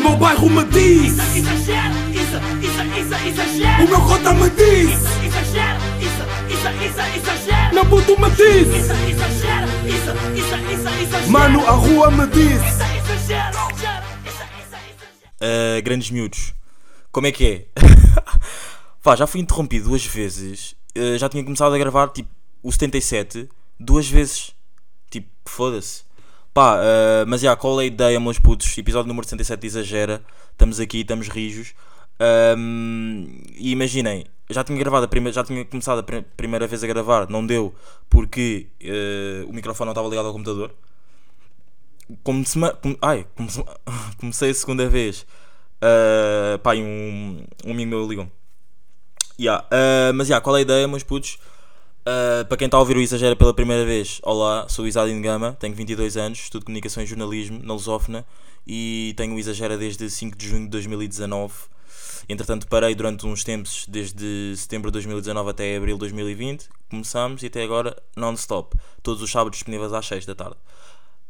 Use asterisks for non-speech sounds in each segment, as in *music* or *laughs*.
meu bairro me diz Isso, exagero, isso, isso, isso, exagero. O meu cota me diz Isso, exagero, isso, isso, isso, exagero. Meu puto me diz Isso, exagero, isso, isso, isso, exagero. Mano, a rua me diz Isso, exagero. Uh, grandes miúdos, como é que é? *laughs* Pá, já fui interrompido duas vezes. Uh, já tinha começado a gravar tipo o 77 duas vezes. Tipo, foda-se. Pá, uh, mas já, qual é a ideia, meus putos? Episódio número 77 exagera. Estamos aqui, estamos rijos. Um, e imaginem, já tinha gravado a primeira, já tinha começado a pr- primeira vez a gravar, não deu porque uh, o microfone não estava ligado ao computador. Comece, come, ai, comece, *laughs* comecei a segunda vez. Uh, pá, um, um amigo meu ligou. Yeah, uh, mas yeah, qual é a ideia, meus putos? Uh, para quem está a ouvir o Exagera pela primeira vez, olá, sou o Isadin Gama, tenho 22 anos, estudo Comunicação e Jornalismo na Lusófona e tenho o Exagera desde 5 de junho de 2019. Entretanto, parei durante uns tempos, desde setembro de 2019 até abril de 2020. Começamos e até agora non-stop. Todos os sábados disponíveis às 6 da tarde.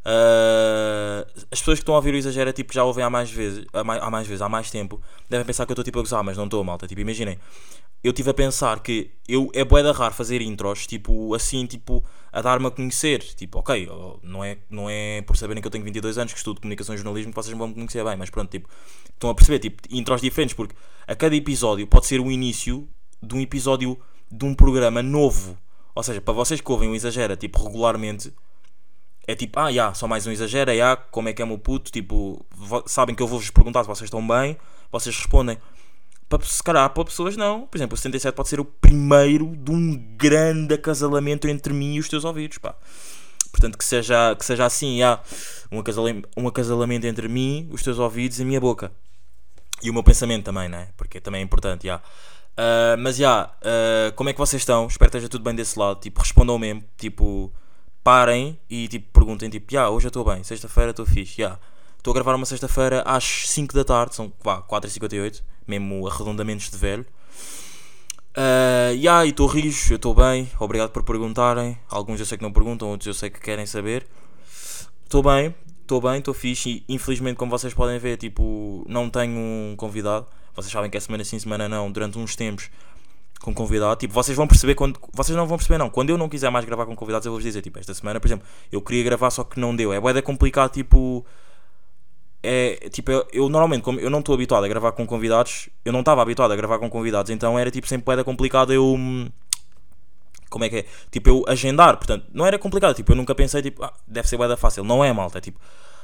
Uh, as pessoas que estão a ouvir o Exagera tipo, já ouvem há mais vezes, há mais, há mais vezes, há mais tempo, devem pensar que eu estou tipo a gozar, mas não estou, malta. Tipo, imaginem, eu estive a pensar que eu, é bué da raro fazer intros, tipo, assim, tipo, a dar-me a conhecer. Tipo, ok, não é, não é por saberem que eu tenho 22 anos, que estudo comunicação e jornalismo, que vocês vão me conhecer bem, mas pronto, tipo, estão a perceber, tipo, intros diferentes, porque a cada episódio pode ser o início de um episódio de um programa novo. Ou seja, para vocês que ouvem o Exagera, tipo, regularmente, é tipo, ah, já, só mais um exagero, já, como é que é meu puto, tipo, sabem que eu vou-vos perguntar se vocês estão bem, vocês respondem. Para, se calhar para pessoas não, por exemplo, o 77 pode ser o primeiro de um grande acasalamento entre mim e os teus ouvidos, pá. Portanto, que seja, que seja assim, já, um, acasalamento, um acasalamento entre mim, os teus ouvidos e a minha boca. E o meu pensamento também, né? Porque também é importante, já. Ah, mas já, ah, como é que vocês estão? Espero que esteja tudo bem desse lado. Tipo, respondam mesmo. Tipo, parem e tipo, perguntem: tipo, já, hoje eu estou bem, sexta-feira estou fixe, já. Estou a gravar uma sexta-feira às 5 da tarde, são vá, 4h58, mesmo arredondamentos de velho. Ah, já, e estou rijo, eu estou bem, obrigado por perguntarem. Alguns eu sei que não perguntam, outros eu sei que querem saber. Estou bem, estou bem, estou fixe e infelizmente, como vocês podem ver, tipo, não tenho um convidado. Vocês sabem que é semana sim, semana não, durante uns tempos com convidado. Tipo, vocês vão perceber quando. Vocês não vão perceber, não. Quando eu não quiser mais gravar com convidados, eu vou-vos dizer, tipo, esta semana, por exemplo, eu queria gravar, só que não deu. É bué complicado, tipo. É tipo, eu, eu normalmente, como eu não estou habituado a gravar com convidados, eu não estava habituado a gravar com convidados, então era tipo sempre bué complicado eu. hum, Como é que é? Tipo, eu agendar, portanto, não era complicado, tipo, eu nunca pensei, tipo, ah, deve ser bué fácil. Não é malta, é tipo,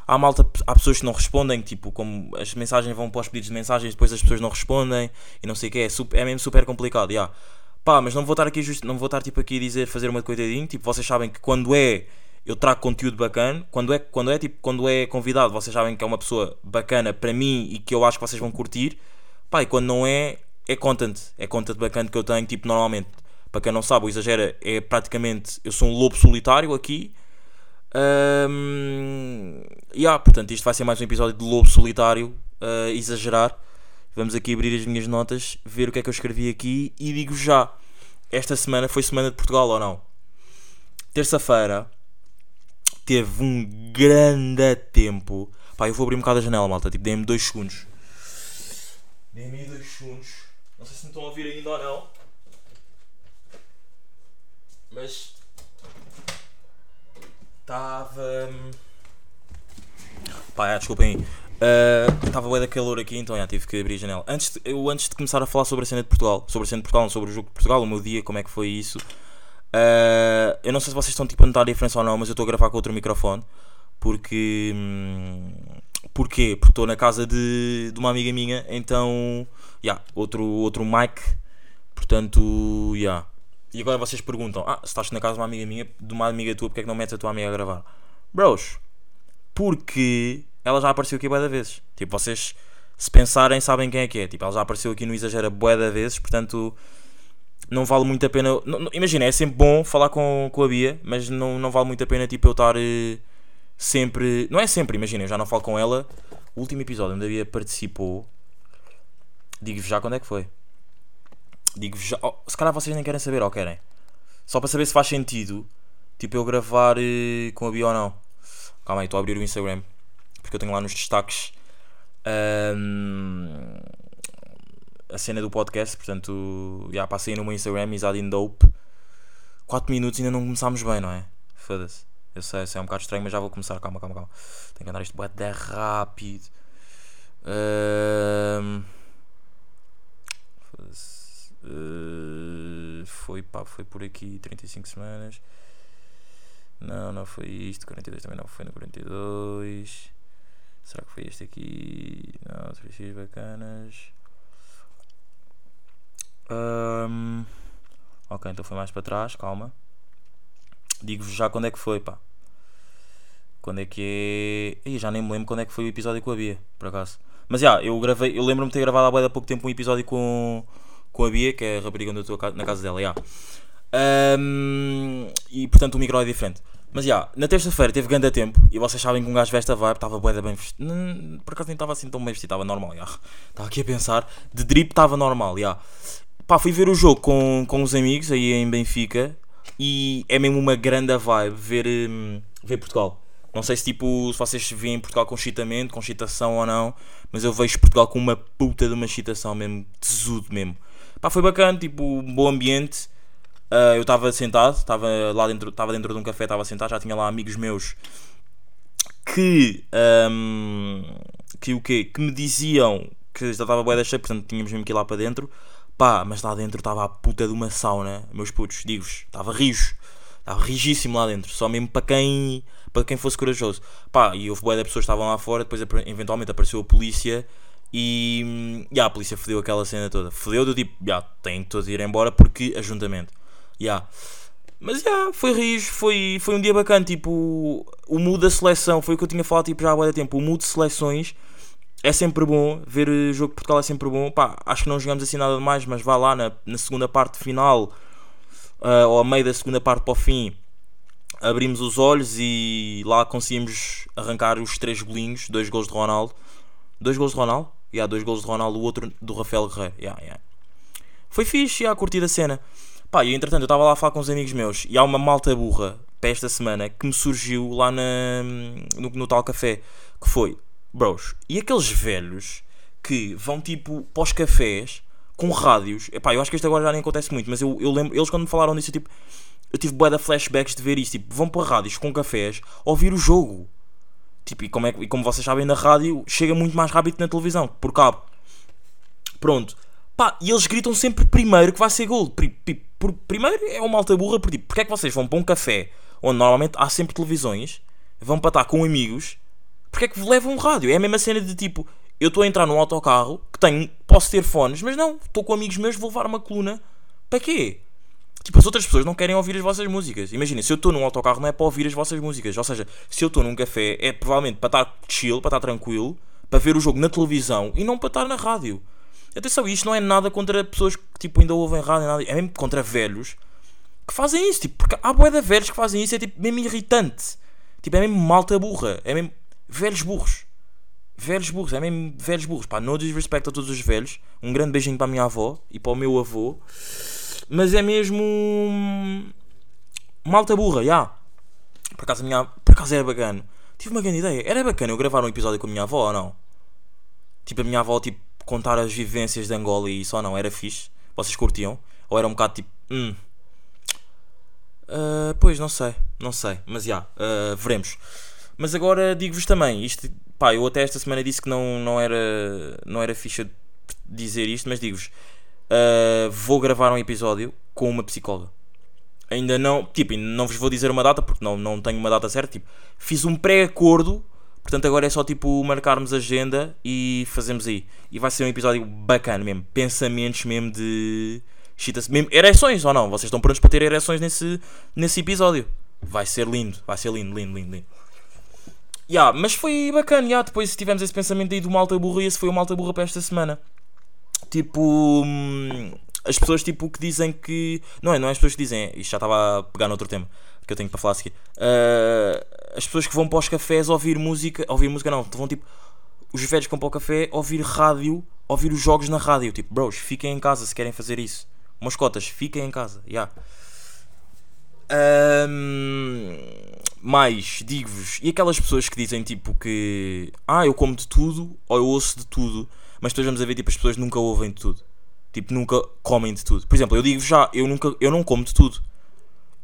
há malta, há pessoas que não respondem, tipo, como as mensagens vão para os pedidos de mensagens, depois as pessoas não respondem e não sei o que, é, super, é mesmo super complicado, já. Pá, mas não vou estar aqui não vou estar tipo aqui a dizer fazer uma de tipo, vocês sabem que quando é eu trago conteúdo bacana, quando é quando é tipo, quando é convidado, vocês sabem que é uma pessoa bacana para mim e que eu acho que vocês vão curtir. Pá, e quando não é, é content, é content bacana que eu tenho, tipo, normalmente. Para quem não sabe, o exagera é praticamente eu sou um lobo solitário aqui. Um, yeah, portanto, isto vai ser mais um episódio de Lobo Solitário, uh, exagerar. Vamos aqui abrir as minhas notas, ver o que é que eu escrevi aqui e digo já. Esta semana foi semana de Portugal ou não? Terça-feira teve um grande tempo. Pá, eu vou abrir um bocado a janela, malta. Tipo, dei-me dois segundos. Aí dois segundos. Não sei se me estão a ouvir ainda ou não. Mas Estava. Pá, é, desculpem aí. Estava bem da calor aqui, então já tive que abrir a janela. Antes de, eu, antes de começar a falar sobre a cena de Portugal, sobre a cena de Portugal, sobre o jogo de Portugal, o meu dia, como é que foi isso. Ah, eu não sei se vocês estão tipo, a notar a diferença ou não, mas eu estou a gravar com outro microfone. Porque. hum, porquê? Porque estou na casa de, de uma amiga minha, então. Yeah, outro, outro mic. Portanto, yeah. E agora vocês perguntam: Ah, se estás na casa de uma amiga minha, de uma amiga tua, porque é que não metes a tua amiga a gravar? Bros, porque ela já apareceu aqui bué da vezes. Tipo, vocês, se pensarem, sabem quem é que é. Tipo, ela já apareceu aqui no Exagera bué da vezes, portanto, não vale muito a pena. não- não- Imagina, é sempre bom falar com, com a Bia, mas não, não vale muito a pena, tipo, eu estar eh, sempre. Não é sempre, imagina, eu já não falo com ela. O último episódio onde a Bia participou, digo-vos já quando é que foi. Digo-vos já. oh, se calhar vocês nem querem saber, ou querem? Só para saber se faz sentido, tipo, eu gravar eh, com a Bia ou não. Calma aí, estou a abrir o Instagram. Porque eu tenho lá nos destaques Ahm, a cena do podcast, portanto, já passei no meu Instagram, Isadin Dope. 4 minutos ainda não começámos bem, não é? Foda-se. Eu sei, sei, é um bocado estranho, mas já vou começar. Calma, calma, calma. Tenho que andar isto de rápido. Uh, foi, pá, foi por aqui 35 semanas. Não, não foi isto. 42 também não foi no 42. Será que foi este aqui? Não, 3x bacanas. Ahm, ok, então foi mais para trás, calma. Digo-vos já quando é que foi, pá. Quando é que é. Ih, já nem me lembro quando é que foi o episódio com a Bia, por acaso. Mas já, eu gravei, eu lembro-me de ter gravado há bué de pouco tempo um episódio com, com a Bia, que é a rapariga onde eu estou na casa dela, já. Ahm, e portanto o micro é diferente. Mas já, na terça-feira teve grande tempo e vocês sabem que um gajo veste a vibe, estava de bem vestido. Por acaso nem estava assim tão bem vestido, estava normal, já. Estava aqui a pensar, de drip estava normal, já. Pá, fui ver o jogo com, com os amigos aí em Benfica e é mesmo uma grande vibe ver, hum, ver Portugal. Não sei se tipo, se vocês veem Portugal com excitamento, com excitação ou não, mas eu vejo Portugal com uma puta de uma excitação mesmo, tesudo mesmo. Pá, foi bacana, tipo, um bom ambiente. Ah, eu estava sentado, estava lá dentro, estava dentro de um café, estava sentado, já tinha lá amigos meus que ahm, que o quê? Que me diziam que já estava bué da cheia, portanto tínhamos mesmo que ir lá para dentro. Pá, mas lá dentro estava a puta de uma sauna, meus putos, digo-vos, estava rijo. Estava rigíssimo lá dentro, só mesmo para quem, para quem fosse corajoso. Pá, e houve bué de pessoas que estavam lá fora, depois eventualmente apareceu a polícia e já, a polícia fodeu aquela cena toda. Fodeu do tipo, já, tem todos de ir embora porque ajuntamento. Já. Mas já, foi rijo, foi, foi um dia bacana, tipo, o mood da seleção, foi o que eu tinha falado tipo, já há de tempo, o mood de seleções é sempre bom, ver o jogo de Portugal é sempre bom, pá, acho que não jogamos assim nada demais, mas vá lá na, na segunda parte final, ah, ou a meio da segunda parte para o fim, abrimos os olhos e lá conseguimos arrancar os três golinhos, dois gols de Ronaldo, dois gols de Ronaldo, e há dois gols de Ronaldo, o outro do Rafael Guerreiro, yeah, yeah. foi fixe, já, curti a cena. Pá, e entretanto eu estava lá a falar com uns amigos meus e há uma malta burra para esta semana que me surgiu lá na, no, no tal café que foi, bros, e aqueles velhos que vão tipo os cafés com rádios, epá, eu acho que isto agora já nem acontece muito, mas eu, eu lembro, eles quando me falaram disso, eu, tipo, eu tive bué flashbacks de ver isto, tipo, vão para rádios com cafés ouvir o jogo. Tipo, e como, é, e como vocês sabem, na rádio chega muito mais rápido que na televisão, por cabo. Pronto. Pá, e eles gritam sempre primeiro que vai ser gol. Primeiro é uma alta burra, porque tipo, porque é que vocês vão para um café onde normalmente há sempre televisões, vão para estar com amigos, porque é que levam um rádio? É a mesma cena de tipo, eu estou a entrar num autocarro que tenho, posso ter fones, mas não, estou com amigos meus, vou levar uma coluna. Para quê? Tipo, as outras pessoas não querem ouvir as vossas músicas. Imagina, se eu estou num autocarro não é para ouvir as vossas músicas. Ou seja, se eu estou num café é provavelmente para estar chill, para estar tranquilo, para ver o jogo na televisão e não para estar na rádio. Atenção, isto não é nada contra pessoas que tipo, ainda ouvem rádio, nada. é mesmo contra velhos que fazem isso. Tipo, porque há de velhos que fazem isso, é tipo mesmo irritante. Tipo, é mesmo malta burra. É mesmo velhos burros. Velhos burros, é mesmo velhos burros. Pá, no desrespeito a todos os velhos. Um grande beijinho para a minha avó e para o meu avô. Mas é mesmo. Malta burra, já. Por acaso, minha... Por acaso era bacana. Tive uma grande ideia. Era bacana eu gravar um episódio com a minha avó ou não? Tipo, a minha avó, tipo, contar as vivências de Angola e ou não? Era fixe? Vocês curtiam? Ou era um bocado tipo. Hum. Ah, pois, não sei. Não sei. Mas já, ah, veremos. Mas agora digo-vos também, isto, pá, eu até esta semana disse que não, não era não era ficha dizer isto, mas digo-vos, ah, vou gravar um episódio com uma psicóloga. Ainda não, tipo, ainda não vos vou dizer uma data porque não, não tenho uma data certa, tipo, fiz um pré-acordo, portanto agora é só tipo marcarmos agenda e fazemos aí. E vai ser um episódio bacana mesmo, pensamentos mesmo de mesmo ereções ou não? Vocês estão prontos para ter ereções nesse, nesse episódio? Vai ser lindo, vai ser lindo, lindo, lindo, lindo. Ya, mas foi bacana, ya, depois tivemos esse pensamento aí do malta burra e esse foi o malta burra para esta semana. Tipo, hum, as pessoas tipo que dizem que. Não é, não é as pessoas que dizem, isto já estava a pegar noutro tema que eu tenho para falar a seguir. Ah, as pessoas que vão para os cafés ouvir música, ouvir música não, vão tipo. Os velhos que vão para o café ouvir rádio, ouvir os jogos na rádio. Tipo, bros, fiquem em casa se querem fazer isso. Moscotas, fiquem em casa, ya. Ahm, mais, digo-vos, e aquelas pessoas que dizem tipo que ah, eu como de tudo ou eu ouço de tudo, mas depois vamos a ver tipo as pessoas nunca ouvem de tudo. Tipo, nunca comem de tudo. Por exemplo, eu digo já, eu nunca eu não como de tudo.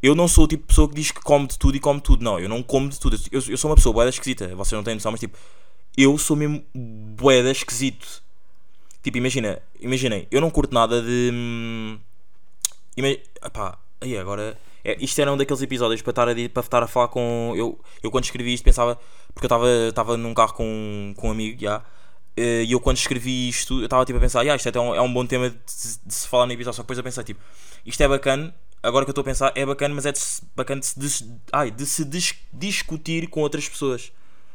Eu não sou o tipo de pessoa que diz que come de tudo e come tudo. Não, eu não como de tudo. Eu, eu sou uma pessoa boeda esquisita. Vocês não têm noção, mas tipo, eu sou mesmo boeda esquisito. Tipo, imagina, imaginem, eu não curto nada de. hum, Ima Epá, aí agora. É, isto era um daqueles episódios para estar a, para estar a falar com. Eu, eu quando escrevi isto pensava. Porque eu estava estava num carro com, com um amigo, já. eh, E eu quando escrevi isto, eu estava tipo a pensar, "Ya, isto é um, é um bom tema de, de se falar no episódio. Só que depois eu pensei, tipo, isto é bacana. Agora que eu estou a pensar, é bacana, mas é de bacana de se, dis- ai, de se dis- discutir com outras pessoas.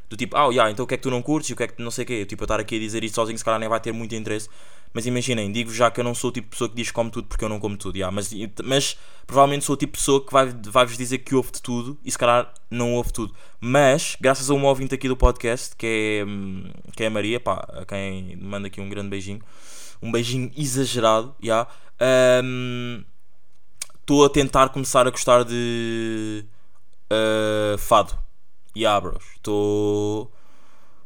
Do tipo, ah, yeah, então o que é que tu não curtes e o que é que tu não sei o quê. Tipo, eu estar aqui a dizer isto sozinho, se calhar nem vai ter muito interesse. Mas imaginem, digo já que eu não sou o tipo de pessoa que diz que come tudo porque eu não como tudo. Yeah, mas, mas provavelmente sou o tipo de pessoa que vai- vai-vos dizer que ouve de tudo e se calhar não ouve tudo. Mas, graças a um ouvinte aqui do podcast, que é, hum, que é a Maria, pá, a quem manda aqui um grande beijinho. Um beijinho exagerado, já. hum, Estou a tentar começar a gostar de uh, fado. Ya, bros. Estou.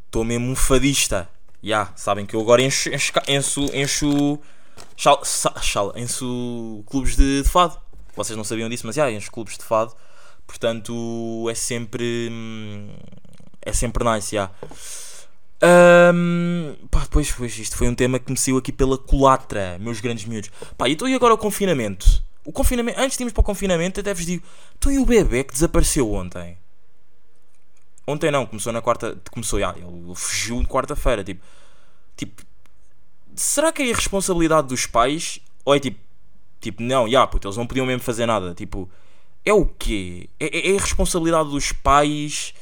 Estou mesmo um fadista. Ya, sabem que eu agora encho. Encho. encho, encho chal, chal- encho clubes de, de fado. Vocês não sabiam disso, mas ya, encho clubes de fado. Portanto, é sempre. hum, É sempre nice, ya. Ahm, pá, depois, depois isto foi um tema que me saiu aqui pela culatra, meus grandes miúdos. Pá, e então e agora o confinamento? O confinamento, antes de irmos para o confinamento, até vos digo, então e o bebê que desapareceu ontem? Ontem não, começou na quarta. Começou, já, ele fugiu de quarta-feira. Tipo, tipo, será que é irresponsabilidade dos pais? Ou é tipo, tipo, não, já, puto, eles não podiam mesmo fazer nada. Tipo, é o quê? É, é, é irresponsabilidade dos pais?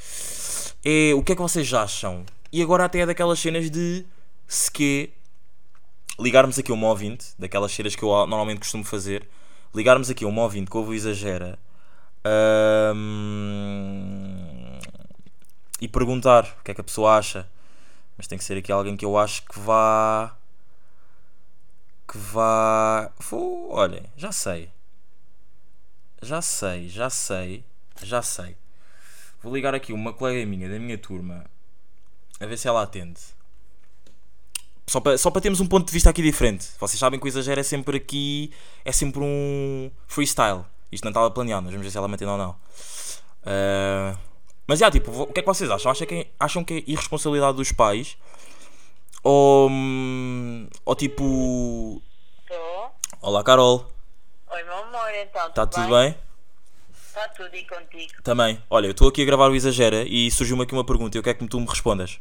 É, o que é que vocês acham? E agora até é daquelas cenas de se que ligarmos aqui uma ouvinte, daquelas cenas que eu normalmente costumo fazer, ligarmos aqui uma ouvinte que ouve o exagera ahm, e perguntar o que é que a pessoa acha. Mas tem que ser aqui alguém que eu acho que vá. Que vá. Vou, olhem, já sei. Já sei, já sei, já sei. Vou ligar aqui uma colega minha da minha turma a ver se ela atende. Só para, só para termos um ponto de vista aqui diferente. Vocês sabem que o exagero é sempre aqui. É sempre um freestyle. Isto não estava planeado, mas vamos ver se ela me atende ou não. Ah, mas já, tipo, vo- o que é que vocês acham? Acham que é, acham que é irresponsabilidade dos pais? Ou. hum, Ou tipo. Estou. Olá, Carol. Oi, meu amor, então. Está tudo bem? Está tudo e contigo. Também. Olha, eu estou aqui a gravar o Exagera e surgiu-me aqui uma pergunta e eu quero que tu me respondas.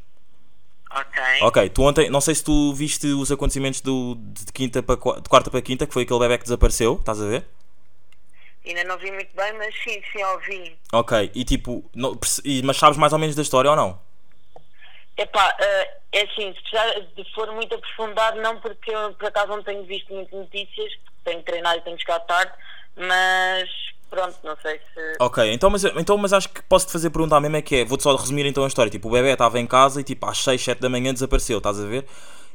Ok. Ok, tu ontem, não sei se tu viste os acontecimentos do, de, quinta para, de quarta para quinta, que foi aquele bebê que desapareceu, estás a ver? Ainda não vi muito bem, mas sim, sim, ouvi. Ok, e tipo, não, mas sabes mais ou menos da história ou não? Epá, eh, é assim, se precisar de for muito aprofundado, não porque eu por acaso não tenho visto muitas notícias, tenho treinado e tenho chegado tarde, mas pronto, não sei se. Ok, então mas, então, mas acho que posso-te fazer perguntar mesmo é que é, vou-te só resumir então a história, tipo, o bebê estava em casa e tipo às 6, 7 da manhã desapareceu, estás a ver?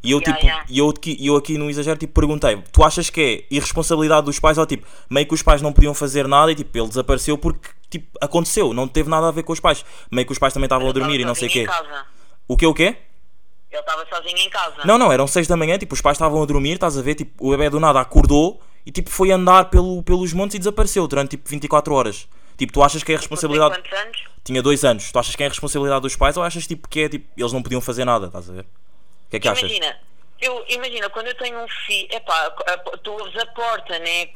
E eu, Yeah, tipo, yeah. E eu, aqui, eu aqui no exagero tipo, perguntei, tu achas que é irresponsabilidade dos pais ou tipo, meio que os pais não podiam fazer nada e tipo, ele desapareceu porque tipo, aconteceu, não teve nada a ver com os pais, meio que os pais também estavam a dormir e não sei o quê. em casa. O que o quê? Ele estava sozinho em casa. Não, não, eram 6 da manhã, tipo, os pais estavam a dormir, estás a ver? Tipo, o bebê do nada acordou e tipo foi andar pelo, pelos montes e desapareceu durante tipo 24 horas. Tipo, tu achas que é Tem responsabilidade. quantos anos? Tinha dois anos, tu achas que é responsabilidade dos pais ou achas tipo que é tipo, eles não podiam fazer nada, estás a ver? O que é que achas? Imagina, eu, imagina, quando eu tenho um filho, epá, a- tu ouves a porta, né?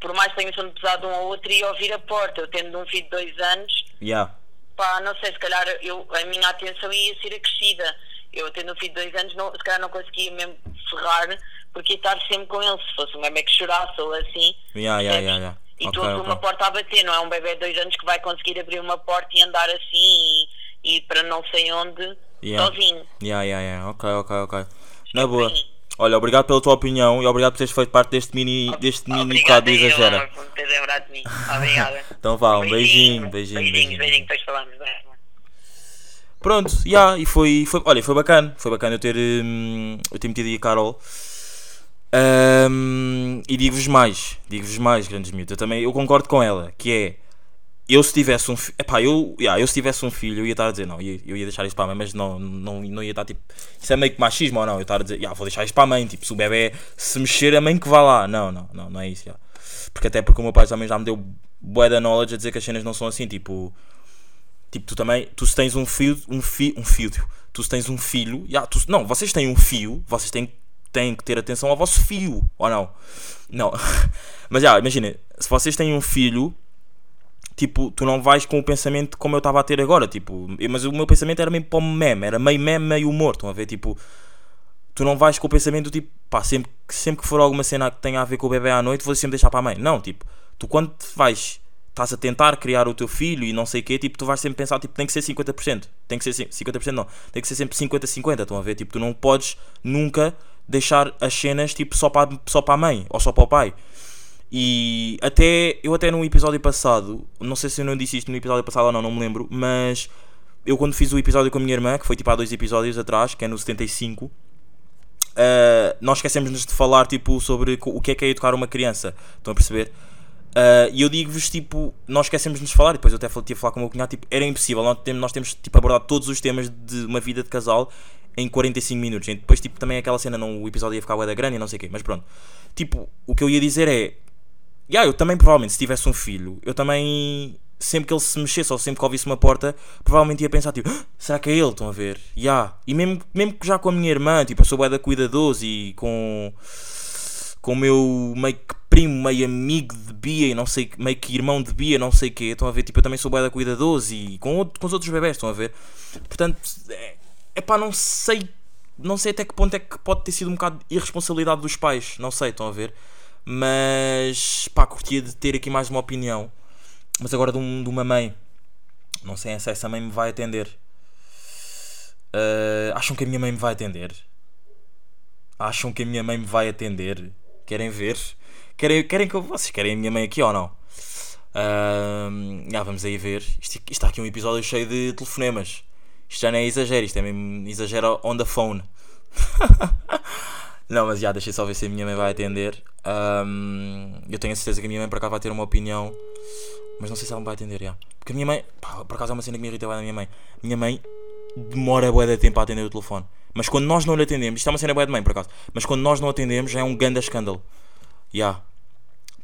Por mais que tenha sono pesado um ou outro e ouvir a porta, eu tendo um filho de dois anos, Yeah. pá, não sei, se calhar eu, a minha atenção ia ser acrescida. Eu tendo um filho de dois anos, não, se calhar não conseguia mesmo ferrar, porque estar sempre com ele, se fosse um bebê que chorasse ou assim. Yeah, yeah, percebes? yeah, yeah. E tu Ok, ouves uma porta a bater, não é um bebê de dois anos que vai conseguir abrir uma porta e andar assim e, e para não sei onde Yeah. sozinho. Yeah, yeah, yeah. Ok, ok, ok. Na boa. Olha, obrigado pela tua opinião e obrigado por teres feito parte deste mini, deste mini Obrigada bocado de exagera. amor, por me teres lembrado de mim. Obrigada. *laughs* Então vá, um beijinho, beijinho, Beijinhos, beijinho. beijinho, depois falamos. bem. Pronto, já, e foi, foi, olha, foi bacana, foi bacana eu ter, hum, eu ter metido aí a Carol. Hum, e digo-vos mais, digo-vos mais, grandes miúdos, eu também, eu concordo com ela, que é, eu se tivesse um filho, eu, yeah, eu se tivesse um filho, eu ia estar a dizer, não, eu, eu ia deixar isso para a mãe, mas não, não, não ia estar tipo, isso é meio que machismo ou não? Eu estar a dizer, yeah, vou deixar isso para a mãe, tipo, se o bebê se mexer, a mãe que vá lá. Não, não, não, não é isso, yeah. Porque até porque o meu pai também já me deu bué da knowledge a dizer que as cenas não são assim, tipo, tipo, tu também, tu se tens um filho, um fi, um filho, tu se tens um filho, yeah, tu, não, vocês têm um fio, vocês têm, têm que ter atenção ao vosso fio, ou não? Não, *laughs* mas já, imagina, se vocês têm um filho tipo, tu não vais com o pensamento como eu estava a ter agora, tipo, mas o meu pensamento era meio para o meme, era meio meme, meio humor, estão a ver, tipo, tu não vais com o pensamento tipo, pá, sempre, sempre que for alguma cena que tenha a ver com o bebê à noite, vou sempre deixar para a mãe. Não, tipo, tu quando vais, estás a tentar criar o teu filho e não sei o quê, tipo, tu vais sempre pensar, tipo, tem que ser 50%, tem que ser 50% não, tem que ser sempre 50-50, estão a ver, tipo, tu não podes nunca deixar as cenas, tipo, só para, só para a mãe ou só para o pai. E até eu até no episódio passado, não sei se eu não disse isto no episódio passado ou não, não me lembro, mas eu quando fiz o episódio com a minha irmã, que foi tipo há dois episódios atrás, que é no 75, uh, nós esquecemos-nos de falar tipo sobre o que é que é educar uma criança. Estão a perceber? Uh, e eu digo-vos, tipo, nós esquecemos-nos de falar, depois eu até tive a falar com o meu cunhado, tipo, era impossível, nós temos, nós temos tipo, abordado todos os temas de uma vida de casal em 45 minutos. E depois, tipo, também aquela cena, não, o episódio ia ficar da grande e não sei o quê, mas pronto. Tipo, o que eu ia dizer é, Yeah, eu também, provavelmente, se tivesse um filho, eu também, sempre que ele se mexesse ou sempre que ouvisse uma porta, provavelmente ia pensar, tipo, ah, será que é ele? Estão a ver? Yeah. E mesmo, mesmo que já com a minha irmã, tipo, eu sou da cuidadoso e com, com o meu meio que primo, meio amigo de Bia e não sei, meio que irmão de Bia, não sei o quê, estão a ver? Tipo, eu também sou da cuidadoso e com, outro, com os outros bebés, estão a ver? Portanto, é, é pá, não sei, não sei até que ponto é que pode ter sido um bocado irresponsabilidade dos pais, não sei, estão a ver? Mas pá, curtia de ter aqui mais uma opinião. Mas agora de, um, de uma mãe. Não sei se essa mãe me vai atender. Uh, acham que a minha mãe me vai atender? Acham que a minha mãe me vai atender? Querem ver? Querem, querem que eu, vocês querem a minha mãe aqui ou não? Uh, ah, vamos aí ver. Isto, isto está aqui um episódio cheio de telefonemas. Isto já não é exagero, isto é mesmo exagero on the phone. *laughs* Não, mas já, deixei só ver se a minha mãe vai atender. Um, eu tenho a certeza que a minha mãe por acaso vai ter uma opinião. Mas não sei se ela me vai atender, já. Porque a minha mãe, pá, por acaso é uma cena que me irrita bem da minha mãe. Minha mãe demora bué de tempo a atender o telefone. Mas quando nós não lhe atendemos, isto é uma cena bué de mãe por acaso. Mas quando nós não atendemos já é um ganda escândalo. Já. Yeah.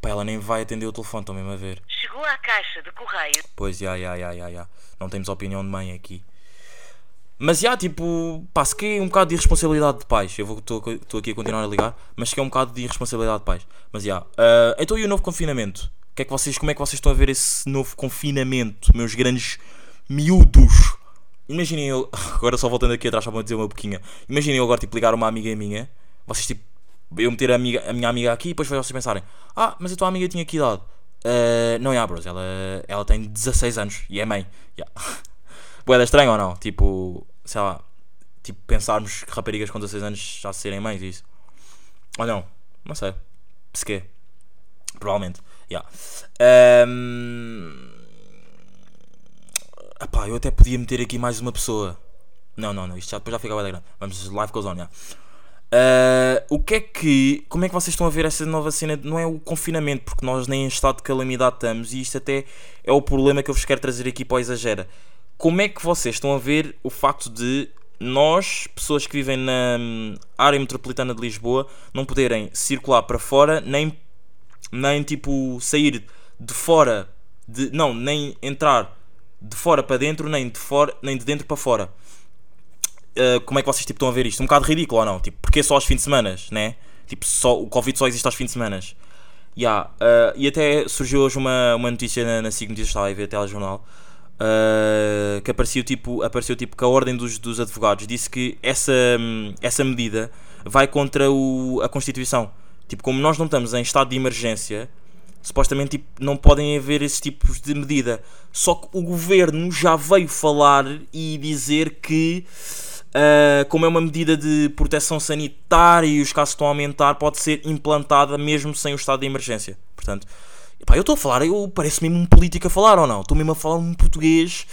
Pá, ela nem vai atender o telefone, estão mesmo a ver. Chegou à caixa de correio. Pois, já, já, já, já, já. Não temos opinião de mãe aqui. Mas já, tipo, pá, se que é um bocado de irresponsabilidade de pais. Eu estou aqui a continuar a ligar, mas se que é um bocado de irresponsabilidade de pais. Mas já. Uh, então e o novo confinamento? Que é que vocês, como é que vocês estão a ver esse novo confinamento, meus grandes miúdos? Imaginem eu. *laughs* Agora só voltando aqui atrás para dizer uma boquinha. Imaginem eu agora, tipo, ligar uma amiga minha. Vocês, tipo, eu meter a, amiga, a minha amiga aqui e depois vocês pensarem: Ah, mas a tua amiga tinha que idade? Uh, não é, bros. Ela, ela tem 16 anos e é mãe. Yeah. *laughs* Boeda estranho ou não? Tipo, sei lá, tipo, pensarmos que raparigas com 16 anos já serem mães, isso. Ou não? Não sei. Se quê? Provavelmente. Yeah. Um... Epá, eu até podia meter aqui mais uma pessoa. Não, não, não. Isto já, depois já fica bem grande. Vamos, live goes on, yeah. Uh, o que é que. Como é que vocês estão a ver essa nova cena? Não é o confinamento, porque nós nem em estado de calamidade estamos, e isto até é o problema que eu vos quero trazer aqui para o Exagera como é que vocês estão a ver o facto de nós, pessoas que vivem na hum, área metropolitana de Lisboa, não poderem circular para fora, nem, nem tipo sair de fora, de, não, nem entrar de fora para dentro, nem de, fora, nem de dentro para fora. Uh, como é que vocês tipo, estão a ver isto? Um bocado ridículo ou não? Tipo, porque só aos fins de semana, né? Tipo, só, o Covid só existe aos fins de semana. Yeah, uh, e até surgiu hoje uma, uma notícia na, na SIG Notícias, estava a ver até telejornal, uh, que apareceu tipo, apareceu tipo que a ordem dos, dos advogados disse que essa, essa medida vai contra o, a Constituição. Tipo, como nós não estamos em estado de emergência, supostamente tipo, não podem haver esses tipos de medida. Só que o governo já veio falar e dizer que, uh, como é uma medida de proteção sanitária e os casos estão a aumentar, pode ser implantada mesmo sem o estado de emergência. Portanto, Epá, eu estou a falar, eu pareço mesmo um político a falar ou não? Estou mesmo a falar um português.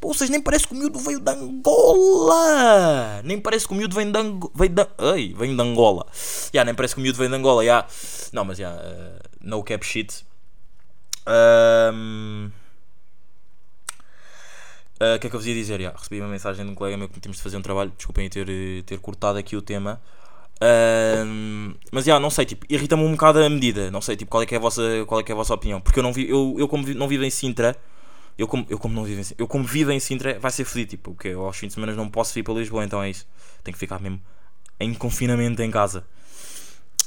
Pô, vocês nem parece que o miúdo veio de Angola. Nem parece que o miúdo vem de Angola. Vem de, ai, vem de Angola. Yeah, nem parece que o miúdo vem de Angola. Yeah. Não, mas já, yeah, uh, no cap shit. Ah, O que é que eu vos ia dizer? Ya, recebi uma mensagem de um colega meu que tínhamos de fazer um trabalho. Desculpem ter, eh, ter cortado aqui o tema. Mas já, não sei, tipo, irrita-me um bocado a medida. Não sei, tipo, qual é que é a vossa, qual é que é a vossa opinião. Porque eu não vi, eu, eu como vi- não vivo em Sintra, eu como, eu como não vivo em Sintra, eu como vivo em Sintra, vai ser fodido, tipo, porque eu aos fins de semana não posso vir para Lisboa, então é isso. Tenho que ficar mesmo em confinamento em casa.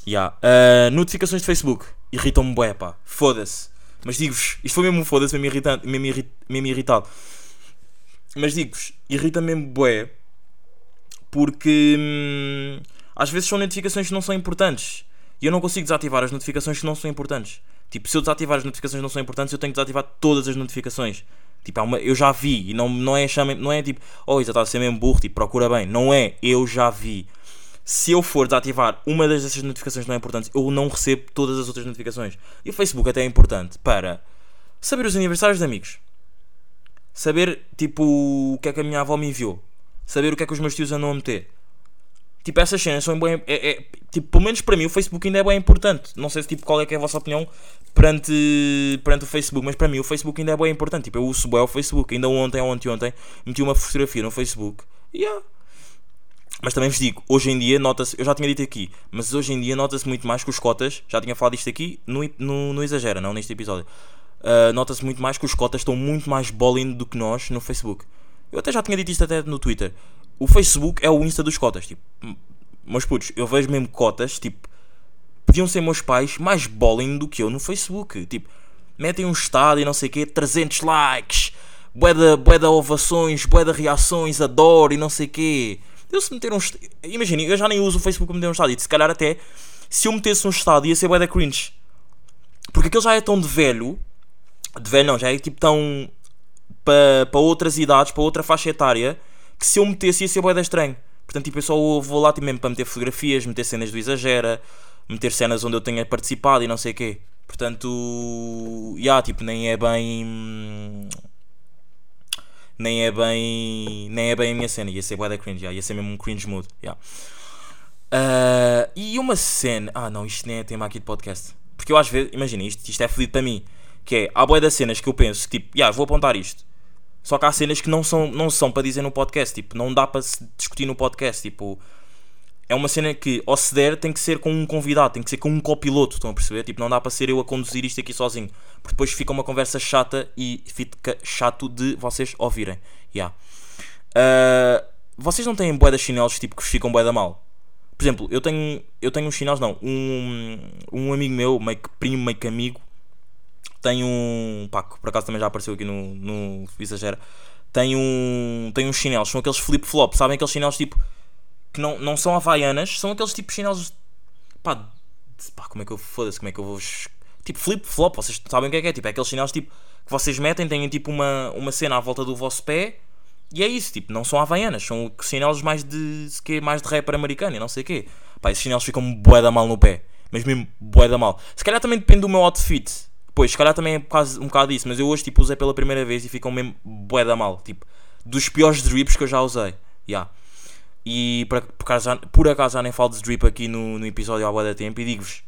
Ya. Ah, notificações de Facebook, irritam-me bué, pá, foda-se. Mas digo-vos, isto foi mesmo um foda-se, mesmo, irritante, mesmo, irri- mesmo irritado. Mas digo-vos, irrita-me bué, porque hum, às vezes são notificações que não são importantes e eu não consigo desativar as notificações que não são importantes. Tipo, se eu desativar as notificações que não são importantes, eu tenho que desativar todas as notificações. Tipo, uma, eu já vi e não, não, é, chame, não é tipo, oh, já está a ser mesmo burro, tipo, procura bem. Não é, eu já vi. Se eu for desativar uma dessas notificações não é importante, eu não recebo todas as outras notificações. E o Facebook até é importante para saber os aniversários de amigos, saber tipo o que é que a minha avó me enviou, saber o que é que os meus tios andam a meter. Tipo, essas cenas são bem. É, é- tipo, pelo menos para mim, o Facebook ainda é bem importante. Não sei se, tipo, qual é que é a vossa opinião perante, perante o Facebook, mas para mim o Facebook ainda é bem importante. Tipo, eu uso bem o Facebook. Ainda ontem ou ontem meti uma fotografia no Facebook. Yeah. Mas também vos digo, hoje em dia nota-se, eu já tinha dito aqui, mas hoje em dia nota-se muito mais que os cotas, já tinha falado isto aqui, no, no Exagera, não neste episódio. Uh, nota-se muito mais que os cotas estão muito mais bullying do que nós no Facebook. Eu até já tinha dito isto até no Twitter. O Facebook é o Insta dos cotas, tipo, meus putos, eu vejo mesmo cotas, tipo, podiam ser meus pais mais bullying do que eu no Facebook. Tipo, metem um estado e não sei o quê, 300 likes, bué de ovações, bué de reações, adoro e não sei o quê. Eu se meter um Imagina, eu já nem uso o Facebook para meter um estado e se calhar até se eu metesse um estado ia ser bué da cringe. Porque aquele já é tão de velho, de velho não, já é tipo tão para pa outras idades, para outra faixa etária, que se eu metesse ia ser bué da estranho. Portanto, tipo, eu só vou lá tipo, mesmo para meter fotografias, meter cenas do Exagera, meter cenas onde eu tenha participado e não sei o quê. Portanto, já, tipo, nem é bem... Nem é bem... Nem é bem a minha cena, ia ser bué da cringe, já, ia ser mesmo um cringe mood, já. Ah, e uma cena... Ah, não, isto nem é tema aqui de podcast. Porque eu às vezes... Imagina, isto, isto é fodido para mim. Que é, há bué das cenas que eu penso tipo, já, vou apontar isto. Só que há cenas que não são, não são para dizer no podcast, tipo, não dá para se discutir no podcast, tipo, é uma cena que, ou se der, tem que ser com um convidado, tem que ser com um copiloto, estão a perceber? Tipo, não dá para ser eu a conduzir isto aqui sozinho, porque depois fica uma conversa chata e fica chato de vocês ouvirem. Yeah. Ah, vocês não têm de chinelos, tipo, que ficam bué da mal? Por exemplo, eu tenho, eu tenho uns chinelos, não, um, um amigo meu, meio que primo, meio que amigo, tem um. Pá, que por acaso também já apareceu aqui no, no Exagera. Tem um. Tem uns chinelos, são aqueles flip-flop, sabem aqueles chinelos tipo. que não, não são havaianas, são aqueles tipo chinelos. Pá, de- pá como é que eu. Foda-se, como é que eu vou. Tipo flip-flop, vocês sabem o que é que é? Tipo, é aqueles chinelos tipo. que vocês metem, têm tipo uma, uma cena à volta do vosso pé. E é isso, tipo, não são havaianas, são chinelos mais de. quê, mais de rapper americano e não sei o quê. Pá, esses chinelos ficam bué da mal no pé. Mas mesmo bué da mal. Se calhar também depende do meu outfit. Pois, se calhar também é por causa, um bocado disso, mas eu hoje tipo usei pela primeira vez e ficam mesmo bué da mal. Tipo, dos piores drips que eu já usei. Yeah. E por, por, acaso, por acaso já nem falo de drip aqui no, no episódio há bué da tempo e digo-vos,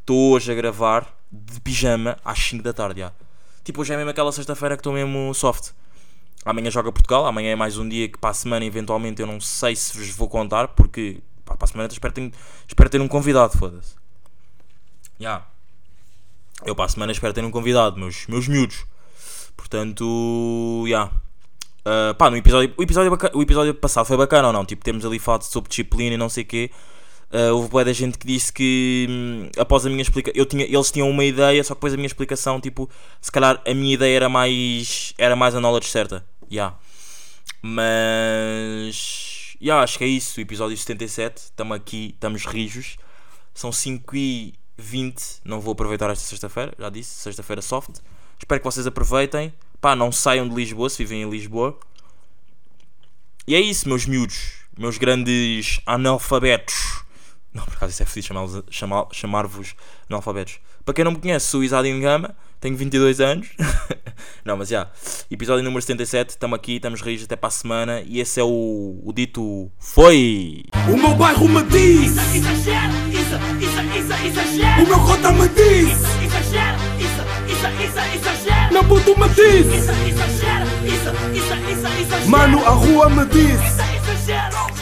estou hoje a gravar de pijama às 5 da tarde. já. Tipo, hoje é mesmo aquela sexta-feira que estou mesmo soft. Amanhã joga Portugal, amanhã é mais um dia que para a semana eventualmente eu não sei se vos vou contar, porque pá, para a semana espero ter, espero ter um convidado, foda-se. Já. Eu para a semana espero ter um convidado, meus, meus miúdos. Portanto, já. Uh, pá, no episódio, o, episódio baca- o episódio passado foi bacana ou não? Tipo, temos ali falado sobre disciplina e não sei o quê. Uh, houve boa da gente que disse que hum, após a minha explicação, tinha, eles tinham uma ideia, só que depois a minha explicação, tipo, se calhar a minha ideia era mais era mais a knowledge certa. Yeah. Mas yeah, acho que é isso. Episódio 77, estamos aqui, estamos rijos. São 5 e 20 Não vou aproveitar esta sexta-feira, já disse, sexta-feira soft. Espero que vocês aproveitem. Pá, não saiam de Lisboa se vivem em Lisboa. E é isso, meus miúdos, meus grandes analfabetos. Não, por acaso isso é feliz chamá- chamar-vos analfabetos. Para quem não me conhece, sou o Isadinho Gama, tenho 22 anos. *laughs* não, mas já, episódio número 77, estamos aqui, estamos rios até para a semana. E esse é o, o dito Foi! O meu bairro me diz, Exagera, isso, isso, isso, o meu cota me diz, Exagera, isso, isso, isso, exagera. meu puto me diz. Isso, exagera, isso, Mano, a rua me disse Isso é exagero